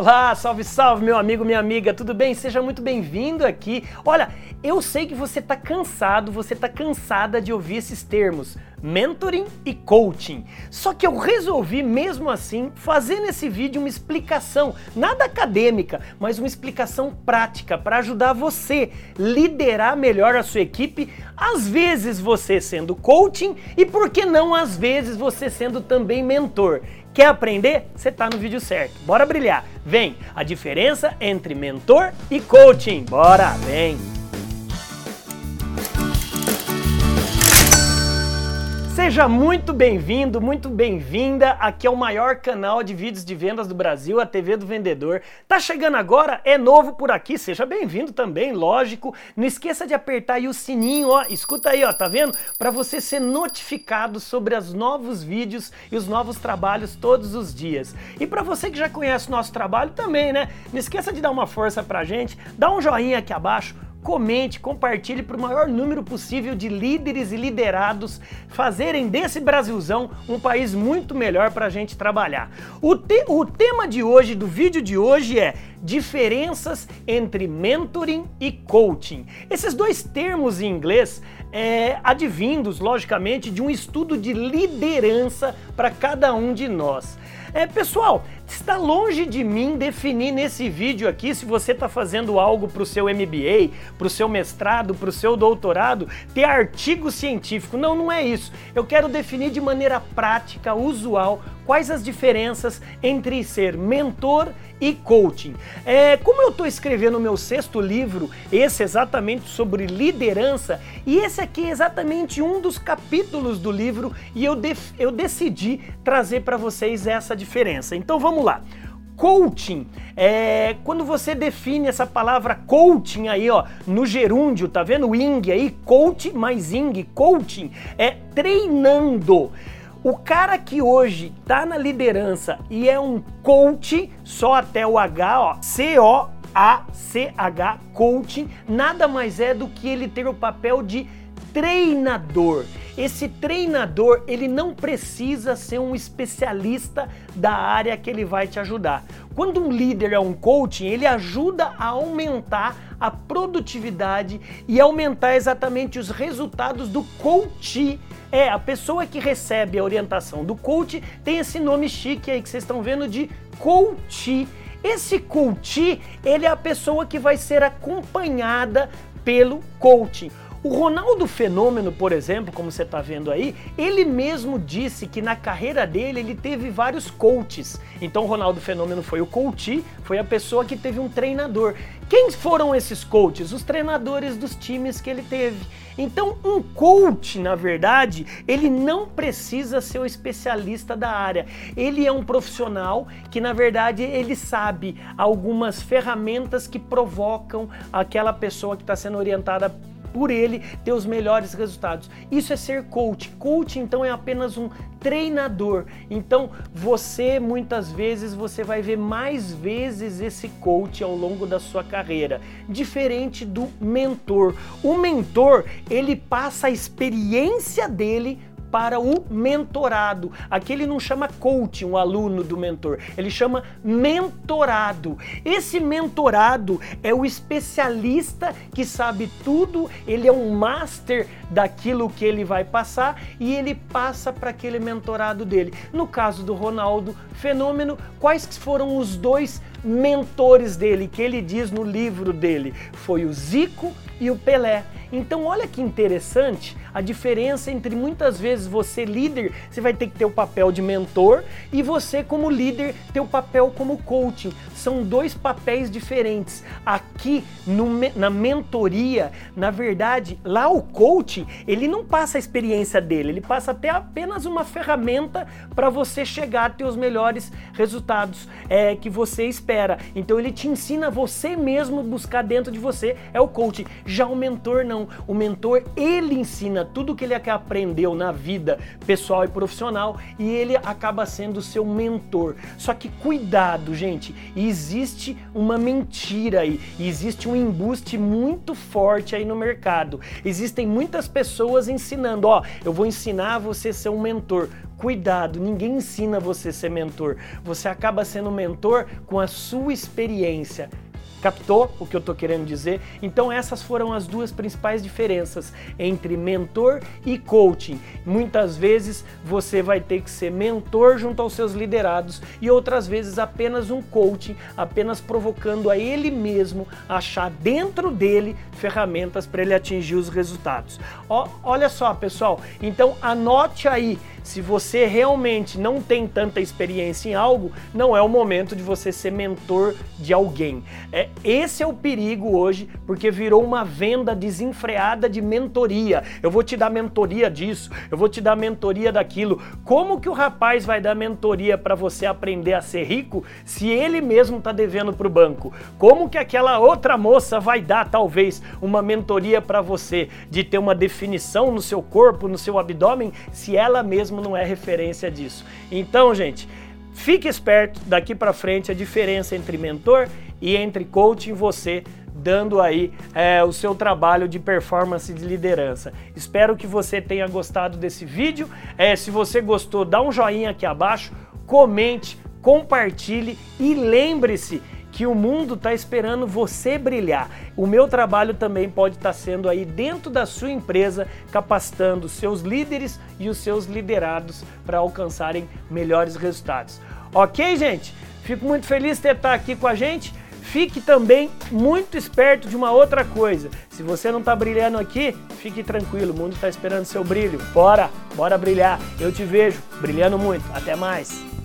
Olá, salve, salve, meu amigo, minha amiga, tudo bem? Seja muito bem-vindo aqui. Olha, eu sei que você está cansado, você está cansada de ouvir esses termos, mentoring e coaching. Só que eu resolvi, mesmo assim, fazer nesse vídeo uma explicação, nada acadêmica, mas uma explicação prática para ajudar você liderar melhor a sua equipe, às vezes você sendo coaching e por que não às vezes você sendo também mentor. Quer aprender? Você está no vídeo certo. Bora brilhar. Vem, a diferença entre mentor e coaching. Bora, vem. Seja muito bem-vindo, muito bem-vinda. Aqui é o maior canal de vídeos de vendas do Brasil, a TV do Vendedor. Tá chegando agora? É novo por aqui? Seja bem-vindo também, lógico. Não esqueça de apertar aí o sininho, ó. Escuta aí, ó, tá vendo? Para você ser notificado sobre os novos vídeos e os novos trabalhos todos os dias. E para você que já conhece o nosso trabalho também, né? Não esqueça de dar uma força pra gente, dá um joinha aqui abaixo comente, compartilhe para o maior número possível de líderes e liderados fazerem desse Brasilzão um país muito melhor para a gente trabalhar. O, te o tema de hoje, do vídeo de hoje é diferenças entre mentoring e coaching. Esses dois termos em inglês é, advindos, logicamente, de um estudo de liderança para cada um de nós. É, pessoal, está longe de mim definir nesse vídeo aqui se você está fazendo algo para o seu MBA, para o seu mestrado, para o seu doutorado, ter artigo científico. Não, não é isso. Eu quero definir de maneira prática, usual, quais as diferenças entre ser mentor e coaching. É, como eu estou escrevendo o meu sexto livro, esse exatamente sobre liderança, e esse aqui é exatamente um dos capítulos do livro, e eu, eu decidi trazer para vocês essa diferença. Então vamos lá. Coaching, é, quando você define essa palavra coaching aí, ó, no gerúndio, tá vendo ing aí? Coach mais ing, coaching, é treinando. O cara que hoje tá na liderança e é um coach, só até o H, ó, C-O-A-C-H, coaching, nada mais é do que ele ter o papel de treinador. Esse treinador, ele não precisa ser um especialista da área que ele vai te ajudar. Quando um líder é um coaching, ele ajuda a aumentar a produtividade e aumentar exatamente os resultados do coach é, a pessoa que recebe a orientação do coach tem esse nome chique aí que vocês estão vendo de coach. Esse coach, ele é a pessoa que vai ser acompanhada pelo coaching. O Ronaldo Fenômeno, por exemplo, como você está vendo aí, ele mesmo disse que na carreira dele ele teve vários coaches. Então o Ronaldo Fenômeno foi o coach, foi a pessoa que teve um treinador. Quem foram esses coaches? Os treinadores dos times que ele teve. Então, um coach, na verdade, ele não precisa ser o especialista da área. Ele é um profissional que, na verdade, ele sabe algumas ferramentas que provocam aquela pessoa que está sendo orientada por ele ter os melhores resultados. Isso é ser coach. Coach então é apenas um treinador. Então você muitas vezes você vai ver mais vezes esse coach ao longo da sua carreira, diferente do mentor. O mentor, ele passa a experiência dele para o mentorado. Aqui ele não chama coach, um aluno do mentor, ele chama mentorado. Esse mentorado é o especialista que sabe tudo, ele é um master daquilo que ele vai passar e ele passa para aquele mentorado dele. No caso do Ronaldo Fenômeno, quais foram os dois mentores dele que ele diz no livro dele? Foi o Zico e o Pelé. Então, olha que interessante a diferença entre muitas vezes você, líder, você vai ter que ter o papel de mentor e você, como líder, ter o papel como coaching. São dois papéis diferentes. Aqui no, na mentoria, na verdade, lá o coaching, ele não passa a experiência dele, ele passa até apenas uma ferramenta para você chegar a ter os melhores resultados é, que você espera. Então, ele te ensina você mesmo buscar dentro de você, é o coaching. Já o mentor não. O mentor, ele ensina tudo que ele aprendeu na vida pessoal e profissional e ele acaba sendo seu mentor. Só que cuidado, gente, existe uma mentira aí, existe um embuste muito forte aí no mercado. Existem muitas pessoas ensinando, ó, eu vou ensinar você a ser um mentor. Cuidado, ninguém ensina você a ser mentor. Você acaba sendo mentor com a sua experiência. Captou o que eu estou querendo dizer? Então essas foram as duas principais diferenças entre mentor e coaching. Muitas vezes você vai ter que ser mentor junto aos seus liderados e outras vezes apenas um coaching, apenas provocando a ele mesmo achar dentro dele ferramentas para ele atingir os resultados. Ó, olha só, pessoal. Então anote aí se você realmente não tem tanta experiência em algo, não é o momento de você ser mentor de alguém. É, esse é o perigo hoje, porque virou uma venda desenfreada de mentoria. Eu vou te dar mentoria disso, eu vou te dar mentoria daquilo. Como que o rapaz vai dar mentoria para você aprender a ser rico se ele mesmo está devendo para o banco? Como que aquela outra moça vai dar, talvez, uma mentoria para você de ter uma definição no seu corpo, no seu abdômen, se ela mesma mesmo não é referência disso. Então, gente, fique esperto daqui para frente a diferença entre mentor e entre coach em você dando aí é, o seu trabalho de performance de liderança. Espero que você tenha gostado desse vídeo. É, se você gostou, dá um joinha aqui abaixo, comente, compartilhe e lembre-se que o mundo está esperando você brilhar. O meu trabalho também pode estar tá sendo aí dentro da sua empresa, capacitando seus líderes e os seus liderados para alcançarem melhores resultados. Ok, gente? Fico muito feliz de estar aqui com a gente. Fique também muito esperto de uma outra coisa. Se você não está brilhando aqui, fique tranquilo, o mundo está esperando seu brilho. Bora, bora brilhar. Eu te vejo brilhando muito. Até mais.